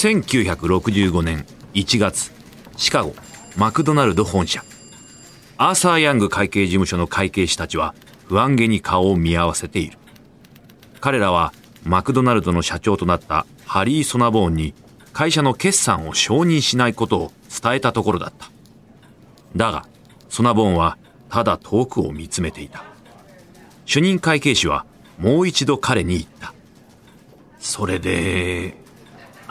1965年1月シカゴマクドナルド本社。アーサー・ヤング会計事務所の会計士たちは不安げに顔を見合わせている。彼らはマクドナルドの社長となったハリー・ソナボーンに会社の決算を承認しないことを伝えたところだった。だがソナボーンはただ遠くを見つめていた。主任会計士はもう一度彼に言った。それで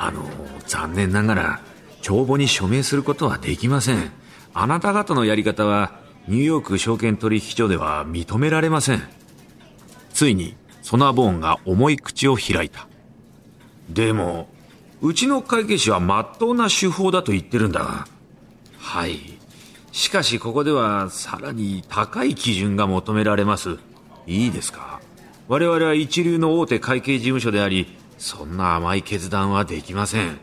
あの残念ながら帳簿に署名することはできません。あなた方のやり方はニューヨーク証券取引所では認められません。ついにソナボーンが重い口を開いた。でもうちの会計士は真っ当な手法だと言ってるんだが。はい。しかしここではさらに高い基準が求められます。いいですか？我々は一流の大手会計事務所でありそんな甘い決断はできません。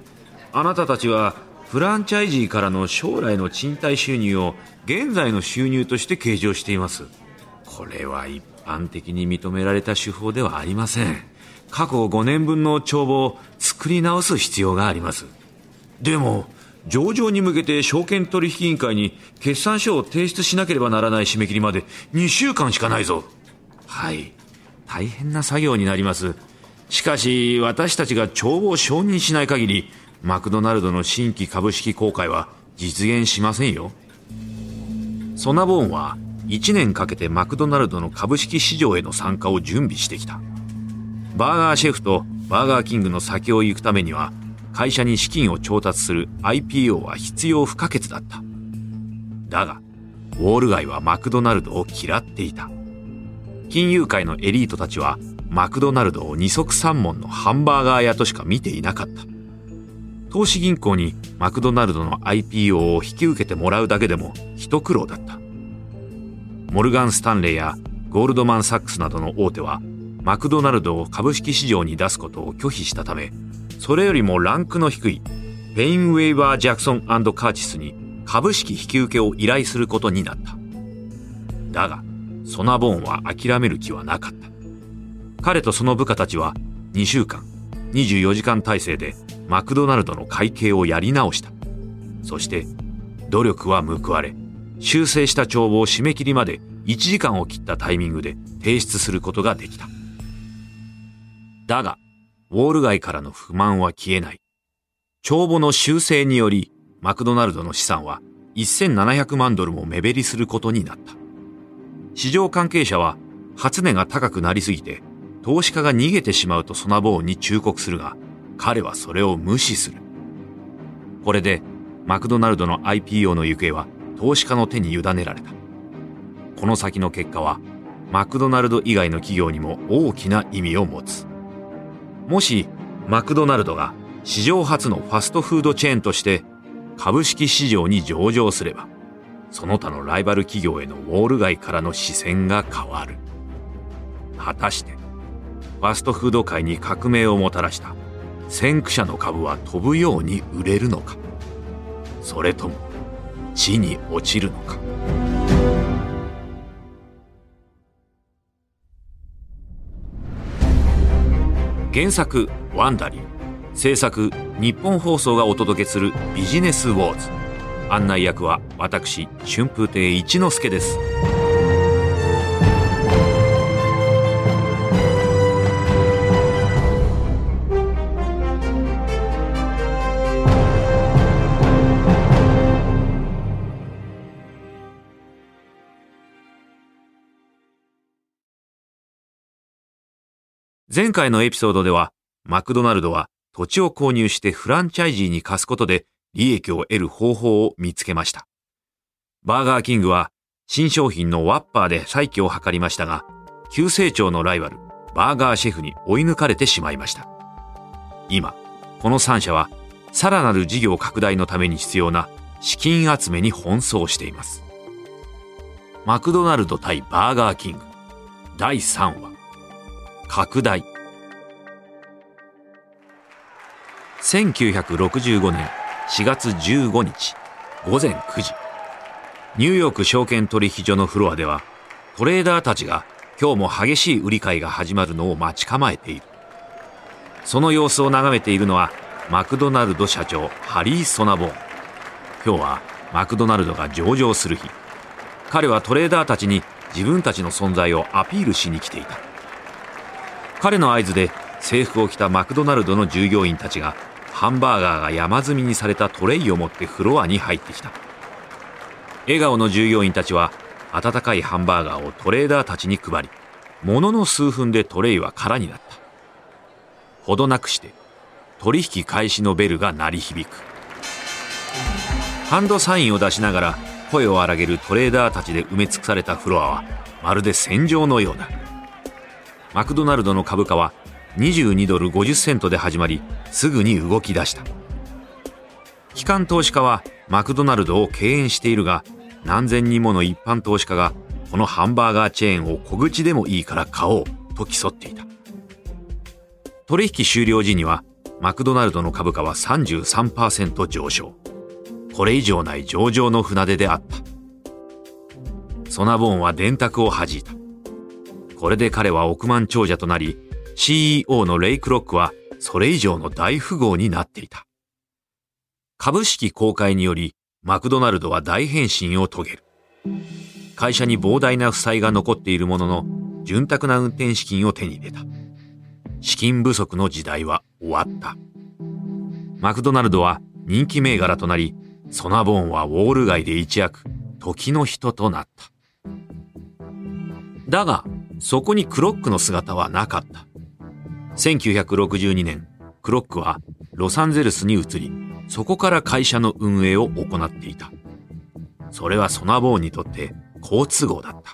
あなたたちはフランチャイジーからの将来の賃貸収入を現在の収入として計上しています。これは一般的に認められた手法ではありません。過去5年分の帳簿を作り直す必要があります。でも上場に向けて証券取引委員会に決算書を提出しなければならない締め切りまで2週間しかないぞ。はい。大変な作業になります。しかし私たちが帳簿を承認しない限りマクドナルドの新規株式公開は実現しませんよ。ソナボーンは1年かけてマクドナルドの株式市場への参加を準備してきた。バーガーシェフとバーガーキングの先を行くためには会社に資金を調達する IPO は必要不可欠だった。だがウォール街はマクドナルドを嫌っていた。金融界のエリートたちはマクドナルドを二足三門のハンバーガー屋としか見ていなかった。投資銀行にマクドナルドの IPO を引き受けてもらうだけでも一苦労だった。モルガン・スタンレーやゴールドマン・サックスなどの大手はマクドナルドを株式市場に出すことを拒否したためそれよりもランクの低いペインウェイバー・ジャクソンカーチスに株式引き受けを依頼することになった。だがソナボーンは諦める気はなかった。彼とその部下たちは2週間24時間体制でマクドナルドの会計をやり直した。そして努力は報われ修正した帳簿を締め切りまで1時間を切ったタイミングで提出することができた。だがウォール街からの不満は消えない。帳簿の修正によりマクドナルドの資産は1700万ドルも目減りすることになった。市場関係者は初値が高くなりすぎて投資家が逃げてしまうとソナボーンに忠告するが彼はそれを無視する。これでマクドナルドの IPO の行方は投資家の手に委ねられた。この先の結果はマクドナルド以外の企業にも大きな意味を持つ。もしマクドナルドが史上初のファストフードチェーンとして株式市場に上場すればその他のライバル企業へのウォール街からの視線が変わる。果たしてファストフード界に革命をもたらした。先駆者の株は飛ぶように売れるのか。それとも地に落ちるのか。原作ワンダリー。制作日本放送がお届けするビジネスウォーズ。案内役は私春風亭一之輔です。前回のエピソードではマクドナルドは土地を購入してフランチャイジーに貸すことで利益を得る方法を見つけました。バーガーキングは新商品のワッパーで再起を図りましたが、急成長のライバル、バーガーシェフに追い抜かれてしまいました。今、この3社はさらなる事業拡大のために必要な資金集めに奔走しています。マクドナルド対バーガーキング第3話拡大。1965年4月15日午前9時。ニューヨーク証券取引所のフロアではトレーダーたちが今日も激しい売り買いが始まるのを待ち構えている。その様子を眺めているのはマクドナルド社長ハリー・ソナボーン。今日はマクドナルドが上場する日。彼はトレーダーたちに自分たちの存在をアピールしに来ていた。彼の合図で制服を着たマクドナルドの従業員たちがハンバーガーが山積みにされたトレイを持ってフロアに入ってきた。笑顔の従業員たちは温かいハンバーガーをトレーダーたちに配りものの数分でトレイは空になった。ほどなくして取引開始のベルが鳴り響く。ハンドサインを出しながら声を荒げるトレーダーたちで埋め尽くされたフロアはまるで戦場のようだ。マクドナルドの株価は22ドル50セントで始まりすぐに動き出した。機関投資家はマクドナルドを敬遠しているが何千人もの一般投資家がこのハンバーガーチェーンを小口でもいいから買おうと競っていた。取引終了時にはマクドナルドの株価は33%上昇。これ以上ない上場の船出であった。ソナボーンは電卓を弾いた。これで彼は億万長者となり CEO のレイ・クロックはそれ以上の大富豪になっていた株式公開によりマクドナルドは大変身を遂げる会社に膨大な負債が残っているものの潤沢な運転資金を手に入れた資金不足の時代は終わった。マクドナルドは人気銘柄となり、ソナボーンはウォール街で一躍、時の人となった。だが、そこにクロックの姿はなかった。1962年、クロックはロサンゼルスに移り、そこから会社の運営を行っていた。それはソナボーンにとって好都合だった。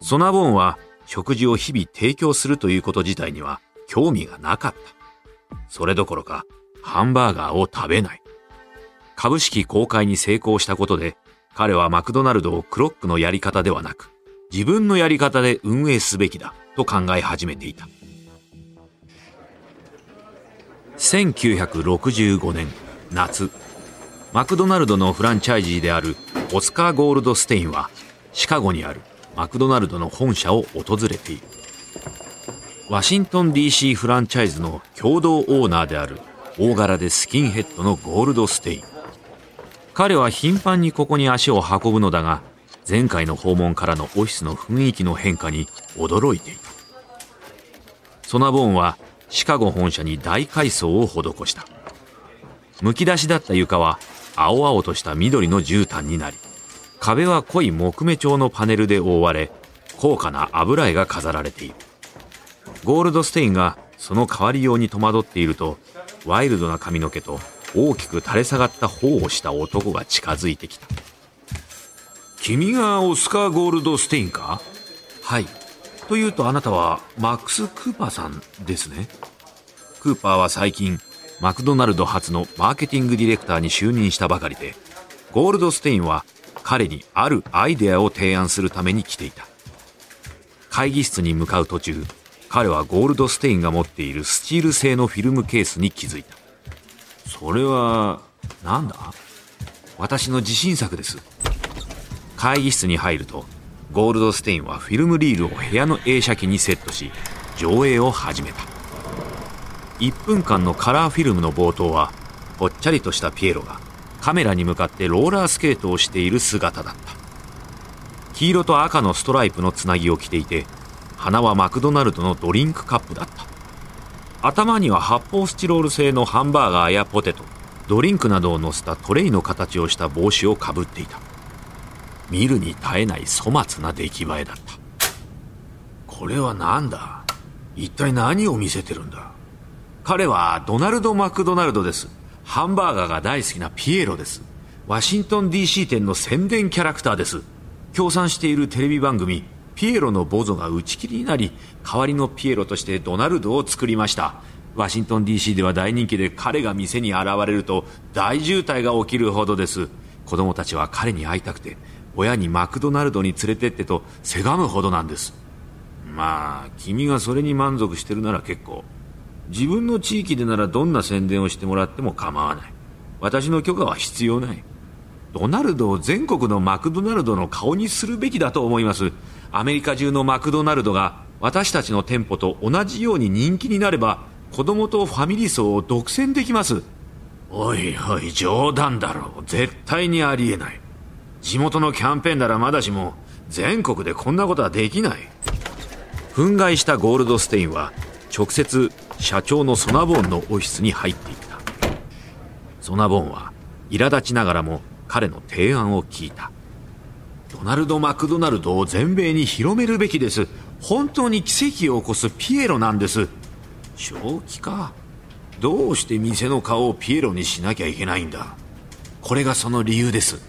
ソナボーンは食事を日々提供するということ自体には興味がなかった。それどころか、ハンバーガーを食べない。株式公開に成功したことで、彼はマクドナルドをクロックのやり方ではなく、自分のやり方で運営すべきだと考え始めていた。1965年夏、マクドナルドのフランチャイジーであるオスカー・ゴールドステインはシカゴにあるマクドナルドの本社を訪れている。ワシントン DC フランチャイズの共同オーナーである大柄でスキンヘッドのゴールドステイン。彼は頻繁にここに足を運ぶのだが前回の訪問からのオフィスの雰囲気の変化に驚いていた。ソナボーンはシカゴ本社に大改装を施した。むき出しだった床は青々とした緑の絨毯になり壁は濃い木目調のパネルで覆われ高価な油絵が飾られている。ゴールドステインがその変わりように戸惑っているとワイルドな髪の毛と大きく垂れ下がった頬をした男が近づいてきた。君がオスカー・ゴールドステインか？はい。というとあなたはマックス・クーパーさんですね。クーパーは最近マクドナルド初のマーケティングディレクターに就任したばかりでゴールドステインは彼にあるアイデアを提案するために来ていた。会議室に向かう途中彼はゴールドステインが持っているスチール製のフィルムケースに気づいた。それは何だ？私の自信作です。会議室に入るとゴールドステインはフィルムリールを部屋の映写機にセットし上映を始めた。1分間のカラーフィルムの冒頭はぽっちゃりとしたピエロがカメラに向かってローラースケートをしている姿だった。黄色と赤のストライプのつなぎを着ていて鼻はマクドナルドのドリンクカップだった。頭には発泡スチロール製のハンバーガーやポテトドリンクなどを乗せたトレイの形をした帽子をかぶっていた。見るに耐えない粗末な出来栄えだったこれは何だ？一体何を見せてるんだ？彼はドナルド・マクドナルドですハンバーガーが大好きなピエロです。ワシントン DC 店の宣伝キャラクターです。協賛しているテレビ番組、ピエロのボゾが打ち切りになり、代わりのピエロとしてドナルドを作りました。ワシントン DC では大人気で彼が店に現れると大渋滞が起きるほどです。子供たちは彼に会いたくて、親にマクドナルドに連れてってとせがむほどなんです。まあ、君がそれに満足してるなら結構。自分の地域でならどんな宣伝をしてもらっても構わない。私の許可は必要ない。ドナルドを全国のマクドナルドの顔にするべきだと思います。アメリカ中のマクドナルドが私たちの店舗と同じように人気になれば、子供とファミリー層を独占できますおいおい冗談だろう絶対にありえない地元のキャンペーンならまだしも全国でこんなことはできない。憤慨したゴールドステインは直接社長のソナボーンのオフィスに入っていった。ソナボーンは苛立ちながらも彼の提案を聞いた。ドナルド・マクドナルドを全米に広めるべきです。本当に奇跡を起こすピエロなんです。正気か。どうして店の顔をピエロにしなきゃいけないんだ。これがその理由です。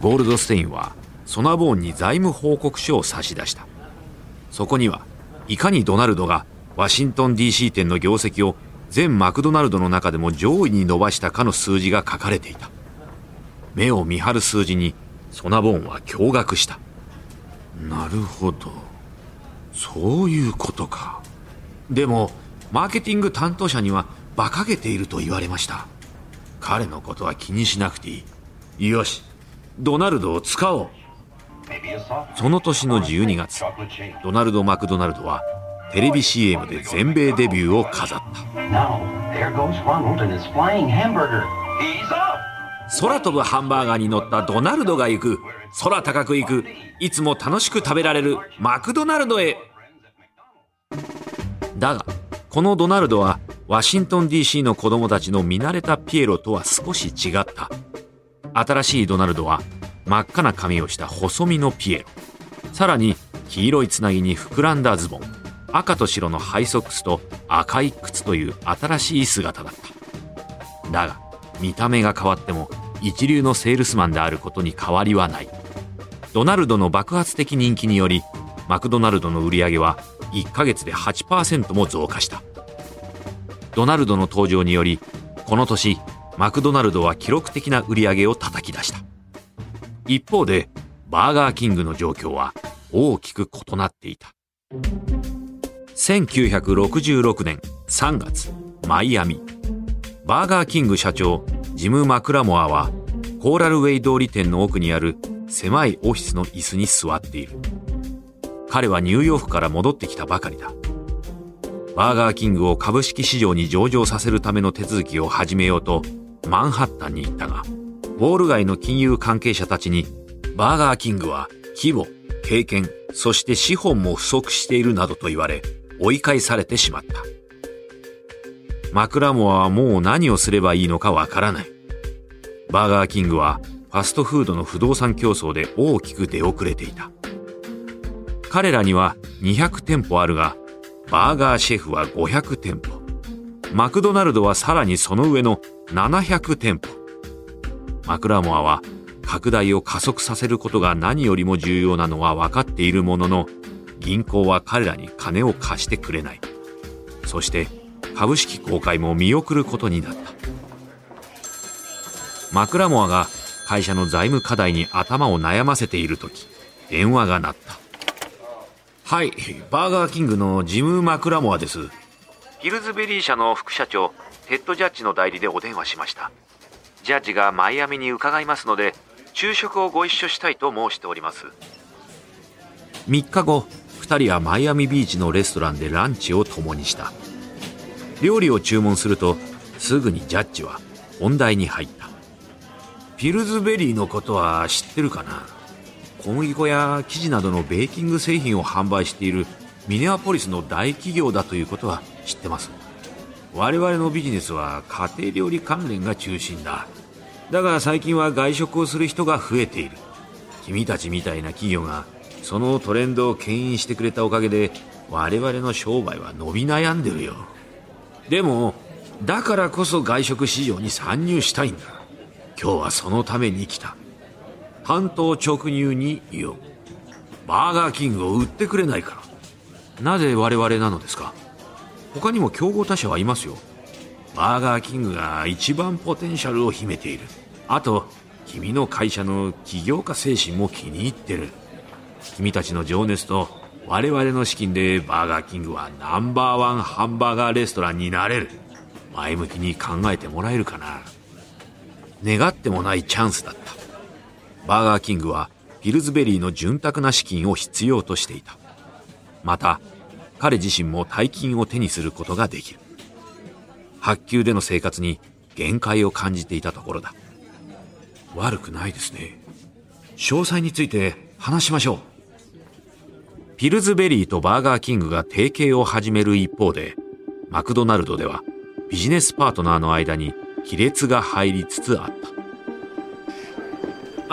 ゴールドステインはソナボーンに財務報告書を差し出した。そこにはいかにドナルドがワシントン DC 店の業績を全マクドナルドの中でも上位に伸ばしたかの数字が書かれていた。目を見張る数字にソナボーンは驚愕した。なるほど。そういうことか。でもマーケティング担当者には馬鹿げていると言われました。彼のことは気にしなくていい。よし。ドナルドを使おう。その年の12月ドナルド・マクドナルドはテレビ CM で全米デビューを飾った。空飛ぶハンバーガーに乗ったドナルドが行く。空高く行く。いつも楽しく食べられるマクドナルドへ。だがこのドナルドはワシントン DC の子供たちの見慣れたピエロとは少し違った新しいドナルドは真っ赤な髪をした細身のピエロ。さらに黄色いつなぎに膨らんだズボン。赤と白のハイソックスと赤い靴という新しい姿だった。だが見た目が変わっても一流のセールスマンであることに変わりはない。ドナルドの爆発的人気によりマクドナルドの売り上げは1ヶ月で8%も増加した。ドナルドの登場によりこの年マクドナルドは記録的な売り上げを叩き出した。一方でバーガーキングの状況は大きく異なっていた。1966年3月マイアミ。バーガーキング社長ジム・マクラモアはコーラルウェイ通り店の奥にある狭いオフィスの椅子に座っている。彼はニューヨークから戻ってきたばかりだ。バーガーキングを株式市場に上場させるための手続きを始めようとマンハッタンに行ったがウォール街の金融関係者たちにバーガーキングは規模経験そして資本も不足しているなどと言われ追い返されてしまった。マクラモアはもう何をすればいいのかわからない。バーガーキングはファストフードの不動産競争で大きく出遅れていた。彼らには200店舗あるがバーガーシェフは500店舗。マクドナルドはさらにその上の700店舗。マクラモアは拡大を加速させることが何よりも重要なのは分かっているものの銀行は彼らに金を貸してくれない。そして株式公開も見送ることになった。マクラモアが会社の財務課題に頭を悩ませている時電話が鳴った。はい、バーガーキングのジム・マクラモアです。ピルズベリー社の副社長、テッド・ジャッジの代理でお電話しました。ジャッジがマイアミに伺いますので、昼食をご一緒したいと申しております。3日後、2人はマイアミビーチのレストランでランチを共にした。料理を注文すると、すぐにジャッジは本題に入った。ピルズベリーのことは知ってるかな？小麦粉や生地などのベーキング製品を販売しているミネアポリスの大企業だということは知ってます。我々のビジネスは家庭料理関連が中心だ。だが最近は外食をする人が増えている。君たちみたいな企業がそのトレンドを牽引してくれたおかげで我々の商売は伸び悩んでるよ。でもだからこそ外食市場に参入したいんだ。今日はそのために来た。単刀直入に言おうバーガーキングを売ってくれないか。らなぜ我々なのですか？他にも競合他社はいますよ。バーガーキングが一番ポテンシャルを秘めている。あと君の会社の起業家精神も気に入ってる。君たちの情熱と我々の資金でバーガーキングはナンバーワンハンバーガーレストランになれる。前向きに考えてもらえるかな。願ってもないチャンスだった。バーガーキングはピルズベリーの潤沢な資金を必要としていた。また彼自身も大金を手にすることができる。白球での生活に限界を感じていたところだ。悪くないですね。詳細について話しましょう。ピルズベリーとバーガーキングが提携を始める一方でマクドナルドではビジネスパートナーの間に亀裂が入りつつあった。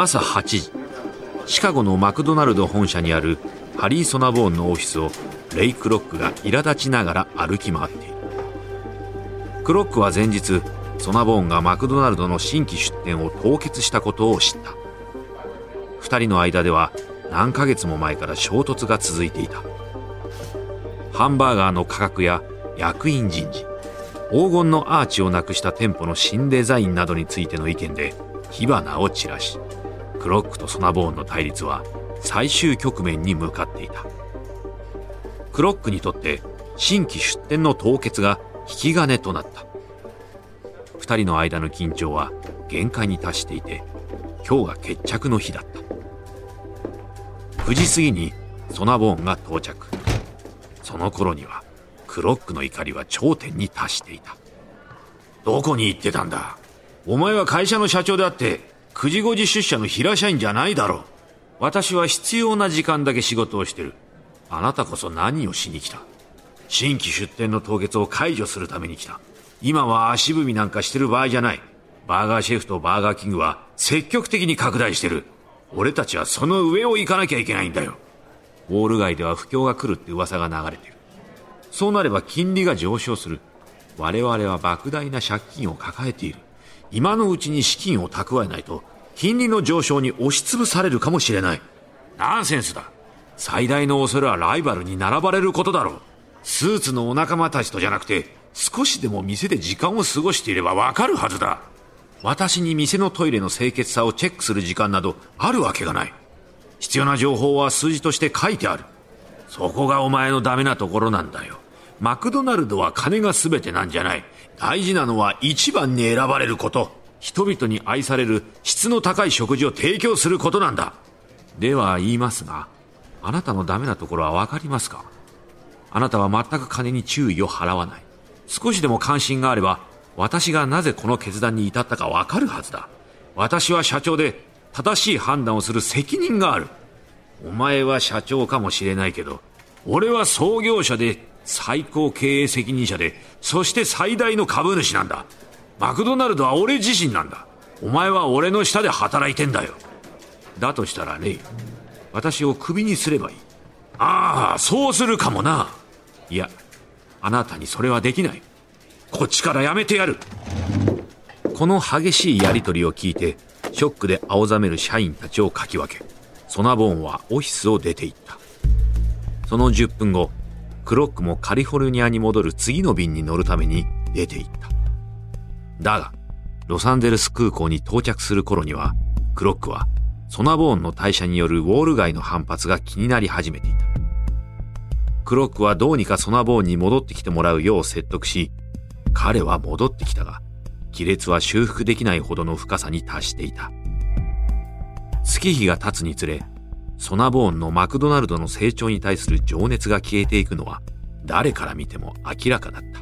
朝8時シカゴのマクドナルド本社にあるハリー・ソナボーンのオフィスをレイ・クロックが苛立ちながら歩き回っている。クロックは前日ソナボーンがマクドナルドの新規出店を凍結したことを知った。2人の間では何ヶ月も前から衝突が続いていた。ハンバーガーの価格や役員人事黄金のアーチをなくした店舗の新デザインなどについての意見で火花を散らしクロックとソナボーンの対立は最終局面に向かっていた。クロックにとって新規出店の凍結が引き金となった。2人の間の緊張は限界に達していて今日が決着の日だった。9時過ぎにソナボーンが到着。その頃にはクロックの怒りは頂点に達していた。どこに行ってたんだ？お前は会社の社長であって9時5時出社の平社員じゃないだろう。私は必要な時間だけ仕事をしてる。あなたこそ何をしに来た？新規出店の凍結を解除するために来た。今は足踏みなんかしてる場合じゃない。バーガーシェフとバーガーキングは積極的に拡大してる。俺たちはその上を行かなきゃいけないんだよ。ウォール街では不況が来るって噂が流れてる。そうなれば金利が上昇する。我々は莫大な借金を抱えている。今のうちに資金を蓄えないと金利の上昇に押しつぶされるかもしれない。ナンセンスだ。最大の恐れはライバルに並ばれることだろう。スーツのお仲間たちとじゃなくて少しでも店で時間を過ごしていればわかるはずだ。私に店のトイレの清潔さをチェックする時間などあるわけがない。必要な情報は数字として書いてある。そこがお前のダメなところなんだよ。マクドナルドは金が全てなんじゃない。大事なのは一番に選ばれること。人々に愛される質の高い食事を提供することなんだ。では言いますがあなたのダメなところは分かりますか？あなたは全く金に注意を払わない。少しでも関心があれば私がなぜこの決断に至ったか分かるはずだ。私は社長で正しい判断をする責任がある。お前は社長かもしれないけど俺は創業者で最高経営責任者でそして最大の株主なんだ。マクドナルドは俺自身なんだ。お前は俺の下で働いてんだよ。だとしたらレイ私をクビにすればいい。ああそうするかもな。いやあなたにそれはできない。こっちからやめてやる。この激しいやり取りを聞いてショックで青ざめる社員たちをかき分けソナボーンはオフィスを出て行った。その10分後クロックもカリフォルニアに戻る次の便に乗るために出て行った。だが、ロサンゼルス空港に到着する頃には、クロックはソナボーンの退社によるウォール街の反発が気になり始めていた。クロックはどうにかソナボーンに戻ってきてもらうよう説得し、彼は戻ってきたが、亀裂は修復できないほどの深さに達していた。月日が経つにつれ、ソナボーンのマクドナルドの成長に対する情熱が消えていくのは誰から見ても明らかだった。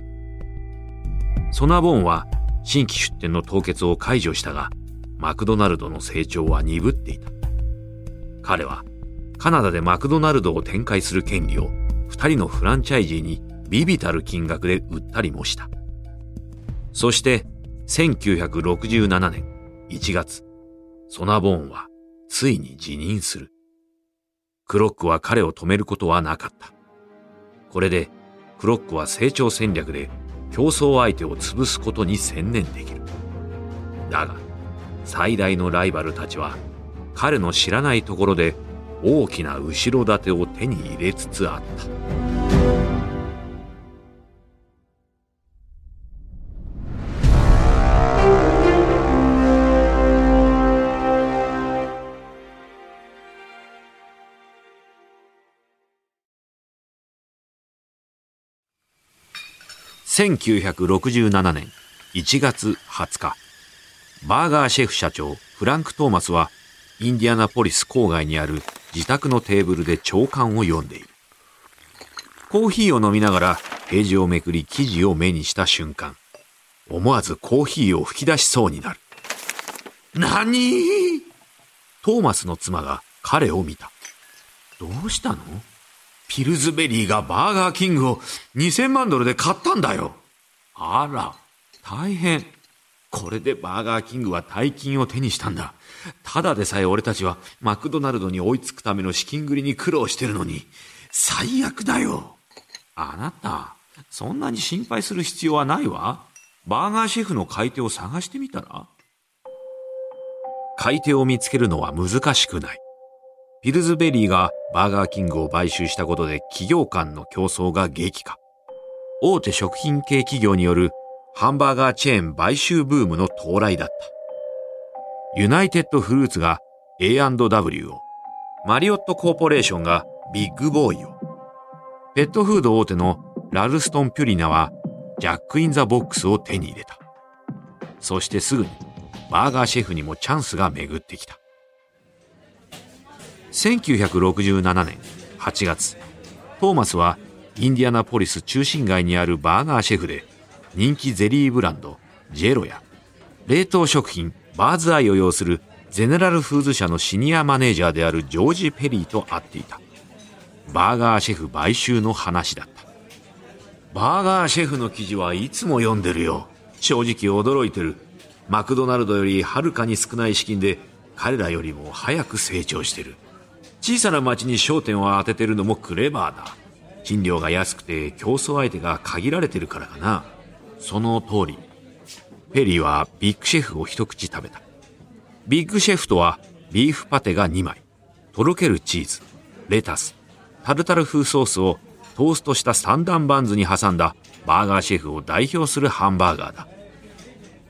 ソナボーンは新規出店の凍結を解除したが、マクドナルドの成長は鈍っていた。彼はカナダでマクドナルドを展開する権利を二人のフランチャイジーにビビたる金額で売ったりもした。そして1967年1月、ソナボーンはついに辞任する。クロックは彼を止めることはなかった。これで、クロックは成長戦略で競争相手を潰すことに専念できる。だが、最大のライバルたちは、彼の知らないところで大きな後ろ盾を手に入れつつあった。1967年1月20日、バーガーシェフ社長フランク・トーマスはインディアナポリス郊外にある自宅のテーブルで朝刊を読んでいる。コーヒーを飲みながらページをめくり記事を目にした瞬間、思わずコーヒーを吹き出しそうになる。何？トーマスの妻が彼を見た。どうしたの？ピルズベリーがバーガーキングを2000万ドルで買ったんだよ。あら、大変。これでバーガーキングは大金を手にしたんだ。ただでさえ俺たちはマクドナルドに追いつくための資金繰りに苦労してるのに、最悪だよ。あなた、そんなに心配する必要はないわ。バーガーシェフの買い手を探してみたら？買い手を見つけるのは難しくない。ピルズベリーがバーガーキングを買収したことで企業間の競争が激化。大手食品系企業によるハンバーガーチェーン買収ブームの到来だった。ユナイテッドフルーツが A&W を、マリオットコーポレーションがビッグボーイを、ペットフード大手のラルストン・ピュリナはジャック・イン・ザ・ボックスを手に入れた。そしてすぐにバーガーシェフにもチャンスが巡ってきた。1967年8月、トーマスはインディアナポリス中心街にあるバーガーシェフで人気ゼリーブランドジェロや冷凍食品バーズアイを擁するゼネラルフーズ社のシニアマネージャーであるジョージ・ペリーと会っていた。バーガーシェフ買収の話だった。バーガーシェフの記事はいつも読んでるよ。正直驚いてる。マクドナルドよりはるかに少ない資金で彼らよりも早く成長してる。小さな町に焦点を当ててるのもクレバーだ。賃料が安くて競争相手が限られてるからかな。その通り。ペリーはビッグシェフを一口食べた。ビッグシェフとはビーフパテが2枚、とろけるチーズ、レタス、タルタル風ソースをトーストした三段バンズに挟んだバーガーシェフを代表するハンバーガーだ。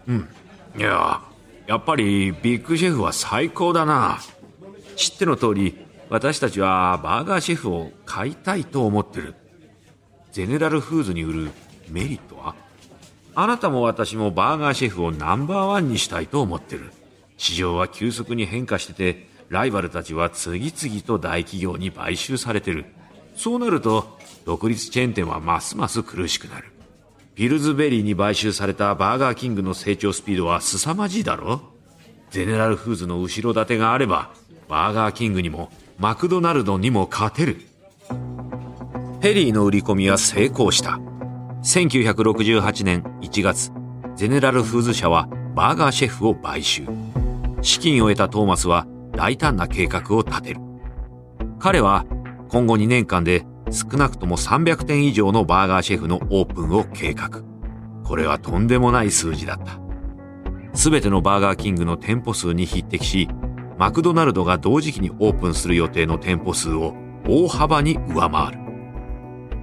うん。いや、やっぱりビッグシェフは最高だな。知っての通り、私たちはバーガーシェフを買いたいと思ってる。ゼネラルフーズに売るメリットあなたも私もバーガーシェフをナンバーワンにしたいと思ってる。市場は急速に変化してて、ライバルたちは次々と大企業に買収されてる。そうなると、独立チェーン店はますます苦しくなる。ピルズベリーに買収されたバーガーキングの成長スピードは凄まじいだろゼネラルフーズの後ろ盾があれば、バーガーキングにもマクドナルドにも勝てる。ペリーの売り込みは成功した。1968年1月、ゼネラルフーズ社はバーガーシェフを買収。資金を得たトーマスは大胆な計画を立てる。彼は今後2年間で少なくとも300店以上のバーガーシェフのオープンを計画。これはとんでもない数字だった。すべてのバーガーキングの店舗数に匹敵し、マクドナルドが同時期にオープンする予定の店舗数を大幅に上回る。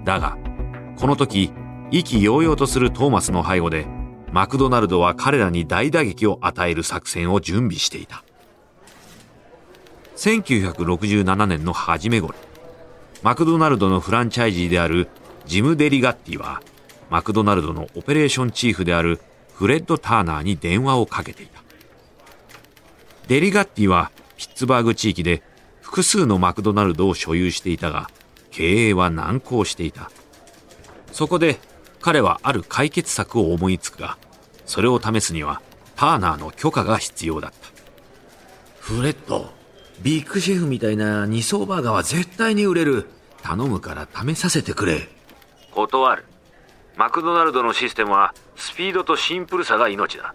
だが、この時、意気揚々とするトーマスの背後で、マクドナルドは彼らに大打撃を与える作戦を準備していた。1967年の初め頃、マクドナルドのフランチャイジーであるジム・デリガッティは、マクドナルドのオペレーションチーフであるフレッド・ターナーに電話をかけていた。デリガッティはピッツバーグ地域で複数のマクドナルドを所有していたが、経営は難航していた。そこで彼はある解決策を思いつくが、それを試すにはターナーの許可が必要だった。フレッド、ビッグシェフみたいな二層バーガーは絶対に売れる。頼むから試させてくれ。断る。マクドナルドのシステムはスピードとシンプルさが命だ。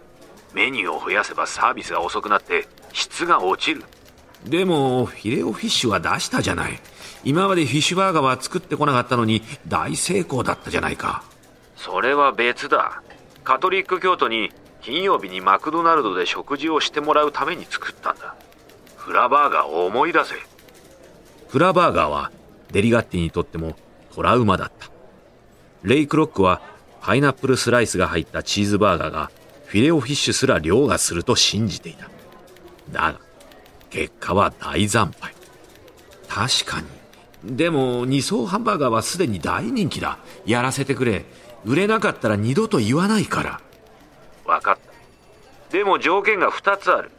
メニューを増やせばサービスが遅くなって質が落ちる。でも、フィレオフィッシュは出したじゃない。今までフィッシュバーガーは作ってこなかったのに大成功だったじゃないか。それは別だ。カトリック教徒に金曜日にマクドナルドで食事をしてもらうために作ったんだ。フラバーガーを思い出せ。フラバーガーはデリガッティにとってもトラウマだった。レイクロックはパイナップルスライスが入ったチーズバーガーがフィレオフィッシュすら凌駕すると信じていた。だが、結果は大惨敗。確かに。でも、二層ハンバーガーはすでに大人気だ。やらせてくれ。売れなかったら二度と言わないから。わかった。でも条件が2つある。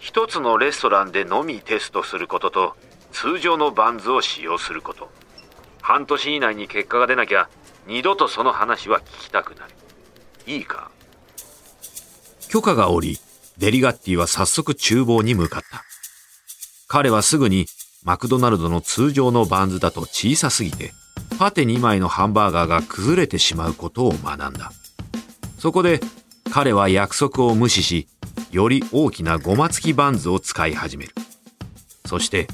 1つのレストランでのみテストすることと、通常のバンズを使用すること。半年以内に結果が出なきゃ、二度とその話は聞きたくない。いいか？許可が下り、デリガッティは早速厨房に向かった。彼はすぐにマクドナルドの通常のバンズだと小さすぎて、パテ2枚のハンバーガーが崩れてしまうことを学んだ。そこで彼は約束を無視し、より大きなごま付きバンズを使い始める。そして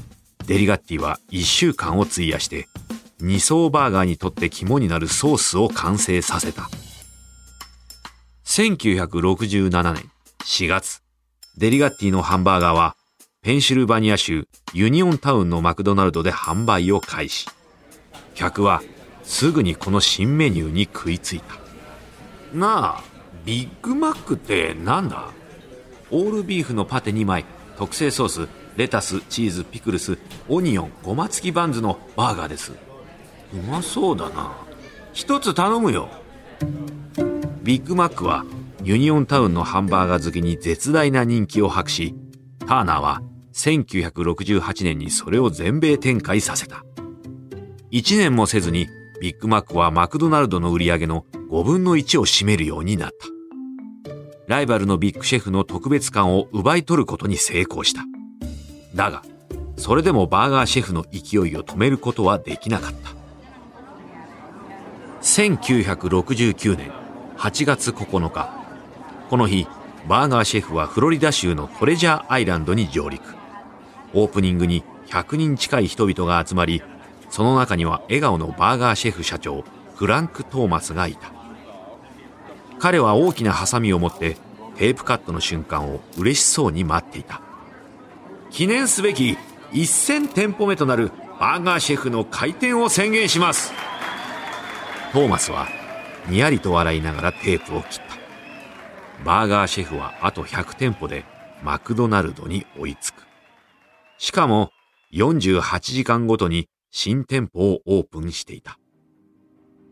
デリガッティは1週間を費やして2層バーガーにとって肝になるソースを完成させた。1967年4月、デリガッティのハンバーガーはペンシルバニア州ユニオンタウンのマクドナルドで販売を開始。客はすぐにこの新メニューに食いついた。なあ、ビッグマックってなんだ？オールビーフのパテ2枚、特製ソース、レタス、チーズ、ピクルス、オニオン、ごま付きバンズのバーガーです。うまそうだな。一つ頼むよ。ビッグマックはユニオンタウンのハンバーガー好きに絶大な人気を博し、ターナーは1968年にそれを全米展開させた。1年もせずにビッグマックはマクドナルドの売り上げの5分の1を占めるようになった。ライバルのビッグシェフの特別感を奪い取ることに成功した。だが、それでもバーガーシェフの勢いを止めることはできなかった。1969年8月9日、この日、バーガーシェフはフロリダ州のトレジャーアイランドに上陸。オープニングに100人近い人々が集まり、その中には笑顔のバーガーシェフ社長、フランク・トーマスがいた。彼は大きなハサミを持ってテープカットの瞬間を嬉しそうに待っていた。記念すべき1000店舗目となるバーガーシェフの開店を宣言します。トーマスはにやりと笑いながらテープを切った。バーガーシェフはあと100店舗でマクドナルドに追いつく。しかも48時間ごとに新店舗をオープンしていた。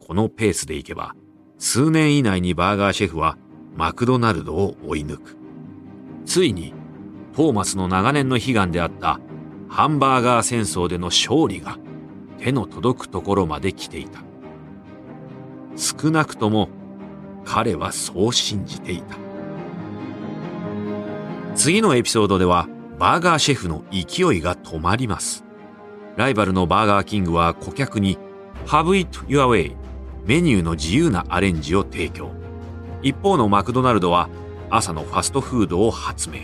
このペースでいけば数年以内にバーガーシェフはマクドナルドを追い抜く。ついにトーマスの長年の悲願であったハンバーガー戦争での勝利が手の届くところまで来ていた。少なくとも彼はそう信じていた。次のエピソードではバーガーシェフの勢いが止まります。ライバルのバーガーキングは顧客に Have it your way メニューの自由なアレンジを提供。一方のマクドナルドは朝のファストフードを発明。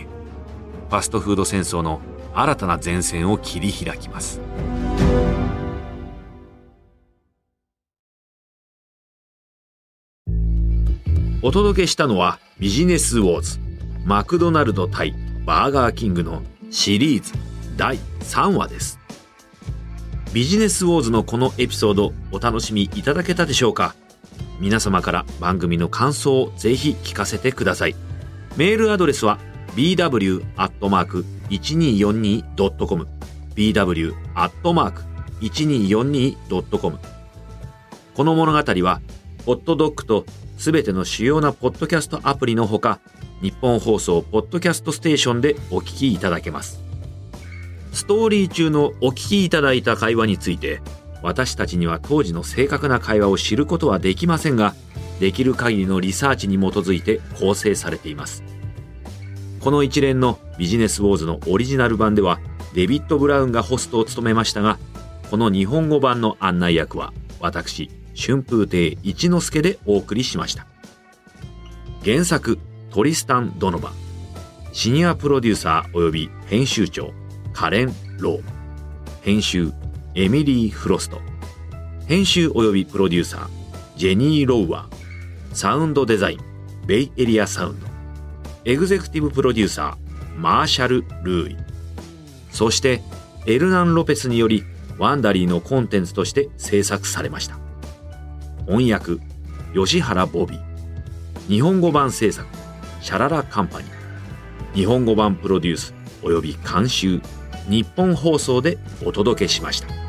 ファストフード戦争の新たな前線を切り開きます。お届けしたのはビジネスウォーズマクドナルド対バーガーキングのシリーズ第3話です。ビジネスウォーズのこのエピソードお楽しみいただけたでしょうか？皆様から番組の感想をぜひ聞かせてください。メールアドレスは bw.1242.com bw.1242.com この物語は、ホットドッグとすべての主要なポッドキャストアプリのほか、日本放送ポッドキャストステーションでお聞きいただけます。ストーリー中のお聞きいただいた会話について、私たちには当時の正確な会話を知ることはできませんが、できる限りのリサーチに基づいて構成されています。この一連のビジネスウォーズのオリジナル版では、デビッド・ブラウンがホストを務めましたが、この日本語版の案内役は、私、春風亭一之輔でお送りしました。原作、トリスタン・ドノバ。シニアプロデューサー及び編集長、カレン・ロー。編集、エミリー・フロスト。編集及びプロデューサー、ジェニー・ロウワー。サウンドデザイン、ベイエリアサウンド。エグゼクティブプロデューサー、マーシャル・ルーイ。そして、エルナン・ロペスにより、ワンダリーのコンテンツとして制作されました。翻訳吉原ボビー日本語版制作シャララカンパニー日本語版プロデュース及び監修日本放送でお届けしました。